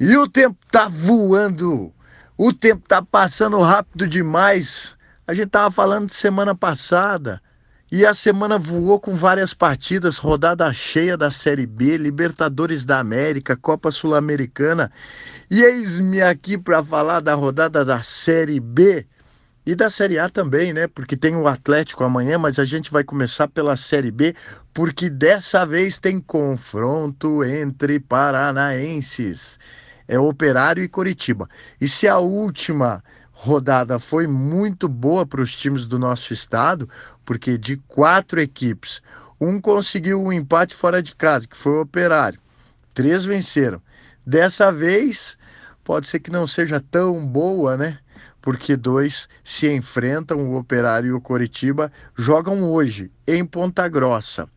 E o tempo tá voando. O tempo tá passando rápido demais. A gente tava falando de semana passada. E a semana voou com várias partidas, rodada cheia da Série B, Libertadores da América, Copa Sul-Americana. E eis-me aqui para falar da rodada da Série B e da Série A também, né? Porque tem o Atlético amanhã, mas a gente vai começar pela Série B, porque dessa vez tem confronto entre paranaenses é Operário e Coritiba. E se a última rodada foi muito boa para os times do nosso estado, porque de quatro equipes, um conseguiu um empate fora de casa, que foi o Operário. Três venceram. Dessa vez, pode ser que não seja tão boa, né? Porque dois se enfrentam, o Operário e o Coritiba, jogam hoje em Ponta Grossa.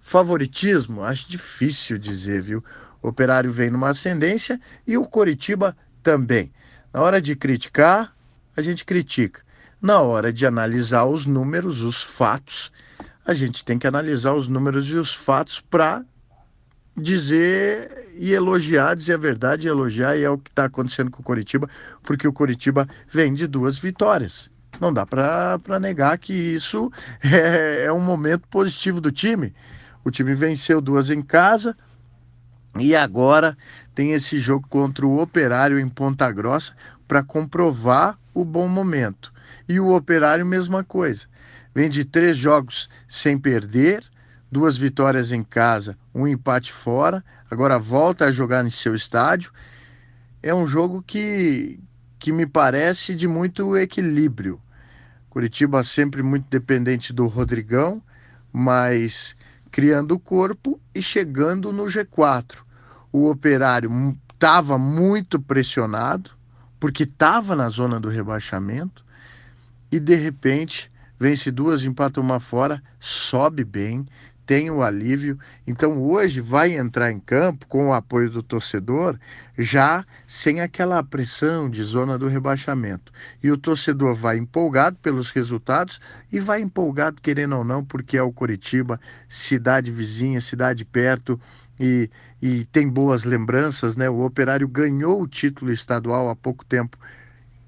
Favoritismo? Acho difícil dizer, viu? Operário vem numa ascendência e o Coritiba também. Na hora de criticar, a gente critica. Na hora de analisar os números, os fatos, a gente tem que analisar os números e os fatos para dizer e elogiar, dizer a verdade elogiar, e é o que está acontecendo com o Coritiba, porque o Coritiba vem de duas vitórias. Não dá para negar que isso é, é um momento positivo do time. O time venceu duas em casa, e agora tem esse jogo contra o Operário em Ponta Grossa para comprovar o bom momento. E o Operário, mesma coisa. Vem de três jogos sem perder, duas vitórias em casa, um empate fora, agora volta a jogar em seu estádio. É um jogo que, que me parece de muito equilíbrio. Curitiba sempre muito dependente do Rodrigão, mas criando o corpo e chegando no G4 o operário estava muito pressionado, porque estava na zona do rebaixamento, e de repente vence duas, empata uma fora, sobe bem, tem o alívio. Então hoje vai entrar em campo com o apoio do torcedor, já sem aquela pressão de zona do rebaixamento. E o torcedor vai empolgado pelos resultados e vai empolgado, querendo ou não, porque é o Curitiba, cidade vizinha, cidade perto. E, e tem boas lembranças, né? O Operário ganhou o título estadual há pouco tempo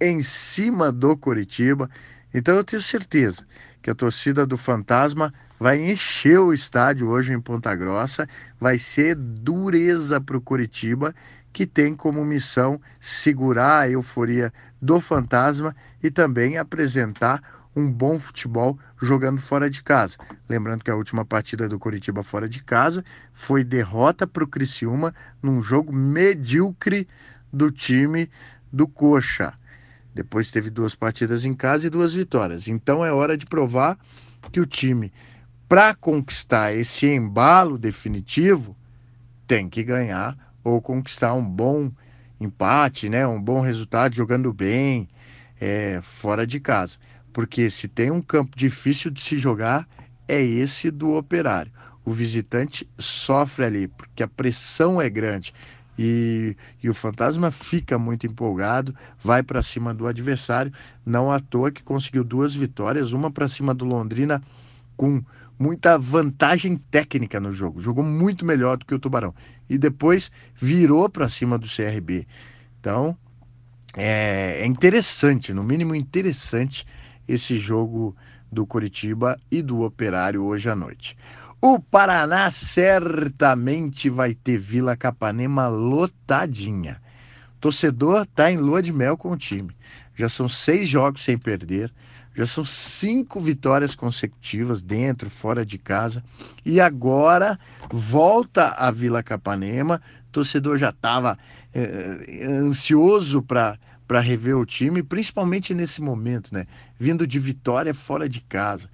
em cima do Curitiba. Então eu tenho certeza que a torcida do Fantasma vai encher o estádio hoje em Ponta Grossa, vai ser dureza para o Curitiba, que tem como missão segurar a euforia do Fantasma e também apresentar um bom futebol jogando fora de casa. Lembrando que a última partida do Curitiba fora de casa foi derrota para o Criciúma num jogo medíocre do time do Coxa. Depois teve duas partidas em casa e duas vitórias. Então é hora de provar que o time, para conquistar esse embalo definitivo, tem que ganhar ou conquistar um bom empate, né? um bom resultado jogando bem é, fora de casa. Porque se tem um campo difícil de se jogar, é esse do operário. O visitante sofre ali, porque a pressão é grande. E, e o fantasma fica muito empolgado, vai para cima do adversário, não à toa que conseguiu duas vitórias, uma para cima do Londrina com muita vantagem técnica no jogo, jogou muito melhor do que o Tubarão e depois virou para cima do CRB. Então é, é interessante, no mínimo interessante, esse jogo do Curitiba e do Operário hoje à noite. O Paraná certamente vai ter Vila Capanema lotadinha. Torcedor está em lua de mel com o time. Já são seis jogos sem perder, já são cinco vitórias consecutivas dentro, fora de casa. E agora volta a Vila Capanema. Torcedor já estava é, ansioso para para rever o time, principalmente nesse momento, né? Vindo de vitória fora de casa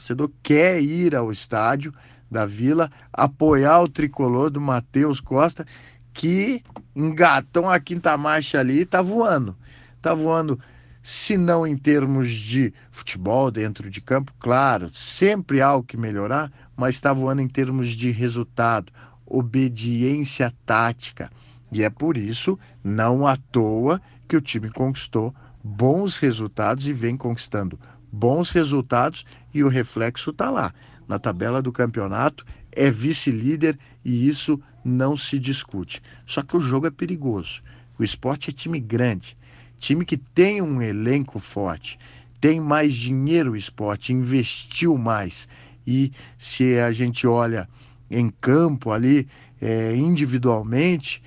torcedor quer ir ao estádio da Vila apoiar o tricolor do Matheus Costa, que engatou a quinta marcha ali e tá voando. Tá voando, se não em termos de futebol dentro de campo, claro, sempre há o que melhorar, mas está voando em termos de resultado, obediência tática. E é por isso, não à toa, que o time conquistou bons resultados e vem conquistando bons resultados e o reflexo está lá. Na tabela do campeonato é vice-líder e isso não se discute. Só que o jogo é perigoso. O esporte é time grande, time que tem um elenco forte, tem mais dinheiro o esporte, investiu mais. E se a gente olha em campo ali, é, individualmente,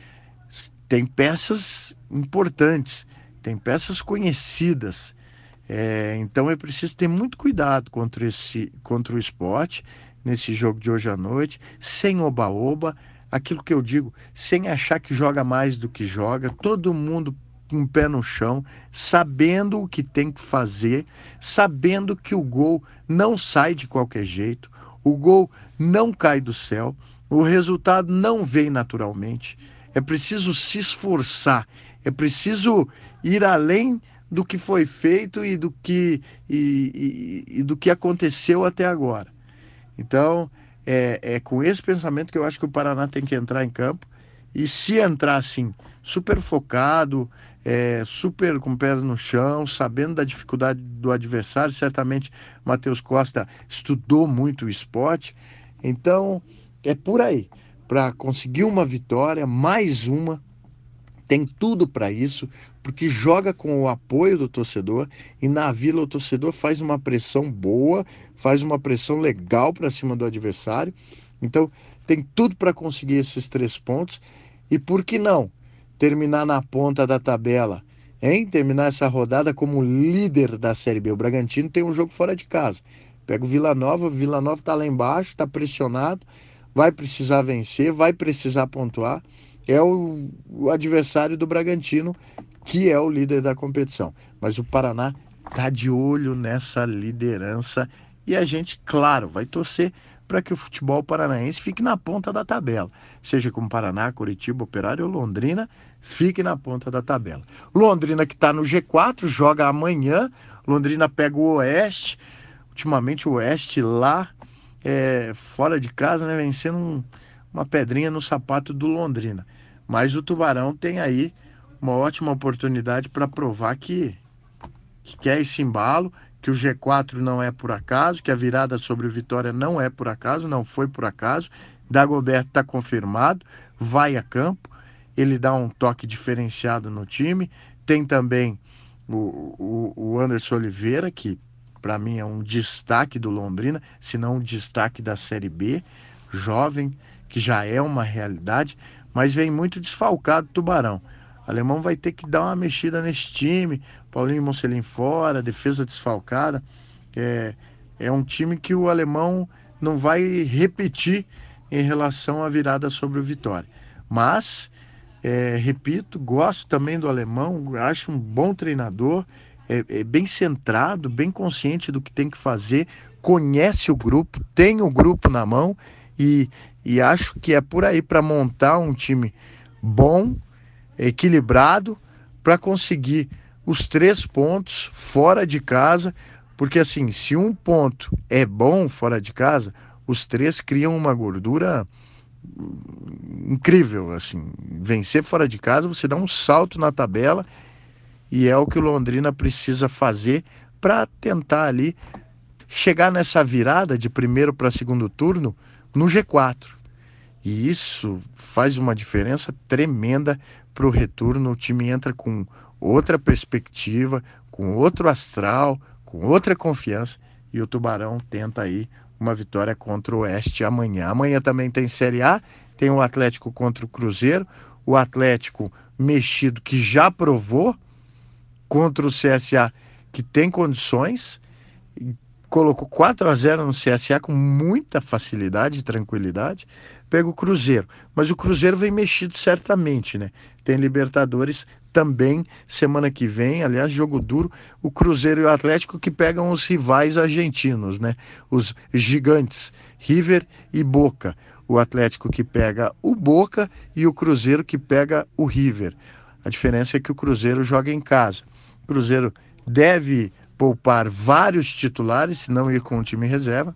tem peças importantes, tem peças conhecidas. É, então é preciso ter muito cuidado contra, esse, contra o esporte nesse jogo de hoje à noite, sem oba-oba, aquilo que eu digo, sem achar que joga mais do que joga, todo mundo com o pé no chão, sabendo o que tem que fazer, sabendo que o gol não sai de qualquer jeito, o gol não cai do céu, o resultado não vem naturalmente. É preciso se esforçar, é preciso ir além do que foi feito e do que, e, e, e do que aconteceu até agora. Então, é, é com esse pensamento que eu acho que o Paraná tem que entrar em campo. E se entrar assim, super focado, é, super com pé no chão, sabendo da dificuldade do adversário, certamente Matheus Costa estudou muito o esporte. Então, é por aí. Para conseguir uma vitória, mais uma, tem tudo para isso, porque joga com o apoio do torcedor e na Vila o torcedor faz uma pressão boa, faz uma pressão legal para cima do adversário. Então, tem tudo para conseguir esses três pontos. E por que não terminar na ponta da tabela? Hein? Terminar essa rodada como líder da Série B. O Bragantino tem um jogo fora de casa. Pega o Vila Nova, o Vila Nova está lá embaixo, está pressionado, vai precisar vencer, vai precisar pontuar. É o, o adversário do Bragantino que é o líder da competição. Mas o Paraná está de olho nessa liderança e a gente, claro, vai torcer para que o futebol paranaense fique na ponta da tabela. Seja com Paraná, Curitiba, Operário ou Londrina, fique na ponta da tabela. Londrina que está no G4, joga amanhã. Londrina pega o Oeste. Ultimamente o Oeste lá, é, fora de casa, né, vencendo um, uma pedrinha no sapato do Londrina. Mas o Tubarão tem aí uma ótima oportunidade para provar que, que quer esse embalo, que o G4 não é por acaso, que a virada sobre o Vitória não é por acaso, não foi por acaso. Dagoberto está confirmado, vai a campo, ele dá um toque diferenciado no time. Tem também o, o, o Anderson Oliveira, que para mim é um destaque do Londrina, se não um destaque da Série B, jovem, que já é uma realidade, mas vem muito desfalcado Tubarão. O alemão vai ter que dar uma mexida nesse time. Paulinho Mocelin fora, defesa desfalcada. É, é um time que o alemão não vai repetir em relação à virada sobre o Vitória. Mas, é, repito, gosto também do alemão, acho um bom treinador, é, é bem centrado, bem consciente do que tem que fazer, conhece o grupo, tem o grupo na mão e, e acho que é por aí para montar um time bom equilibrado para conseguir os três pontos fora de casa, porque assim, se um ponto é bom fora de casa, os três criam uma gordura incrível, assim, vencer fora de casa, você dá um salto na tabela e é o que o Londrina precisa fazer para tentar ali chegar nessa virada de primeiro para segundo turno no G4. E isso faz uma diferença tremenda para o retorno. O time entra com outra perspectiva, com outro astral, com outra confiança. E o Tubarão tenta aí uma vitória contra o Oeste amanhã. Amanhã também tem Série A, tem o Atlético contra o Cruzeiro. O Atlético mexido que já provou contra o CSA que tem condições colocou 4 a 0 no CSA com muita facilidade e tranquilidade pega o Cruzeiro. Mas o Cruzeiro vem mexido certamente, né? Tem Libertadores também semana que vem, aliás, jogo duro, o Cruzeiro e o Atlético que pegam os rivais argentinos, né? Os gigantes, River e Boca. O Atlético que pega o Boca e o Cruzeiro que pega o River. A diferença é que o Cruzeiro joga em casa. Cruzeiro deve poupar vários titulares, se não ir com o time reserva.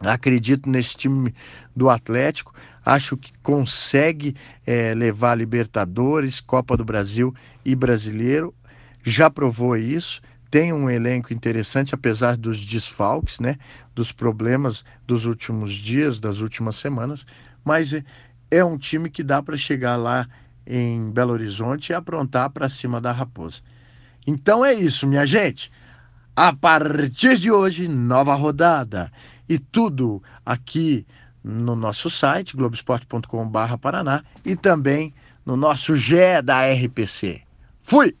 Acredito nesse time do Atlético. Acho que consegue é, levar Libertadores, Copa do Brasil e Brasileiro. Já provou isso. tem um elenco interessante, apesar dos desfalques, né? Dos problemas dos últimos dias, das últimas semanas, mas é, é um time que dá para chegar lá em Belo Horizonte e aprontar para cima da Raposa. Então é isso, minha gente. A partir de hoje, nova rodada. E tudo aqui no nosso site, globesport.com.br e também no nosso GE da RPC. Fui!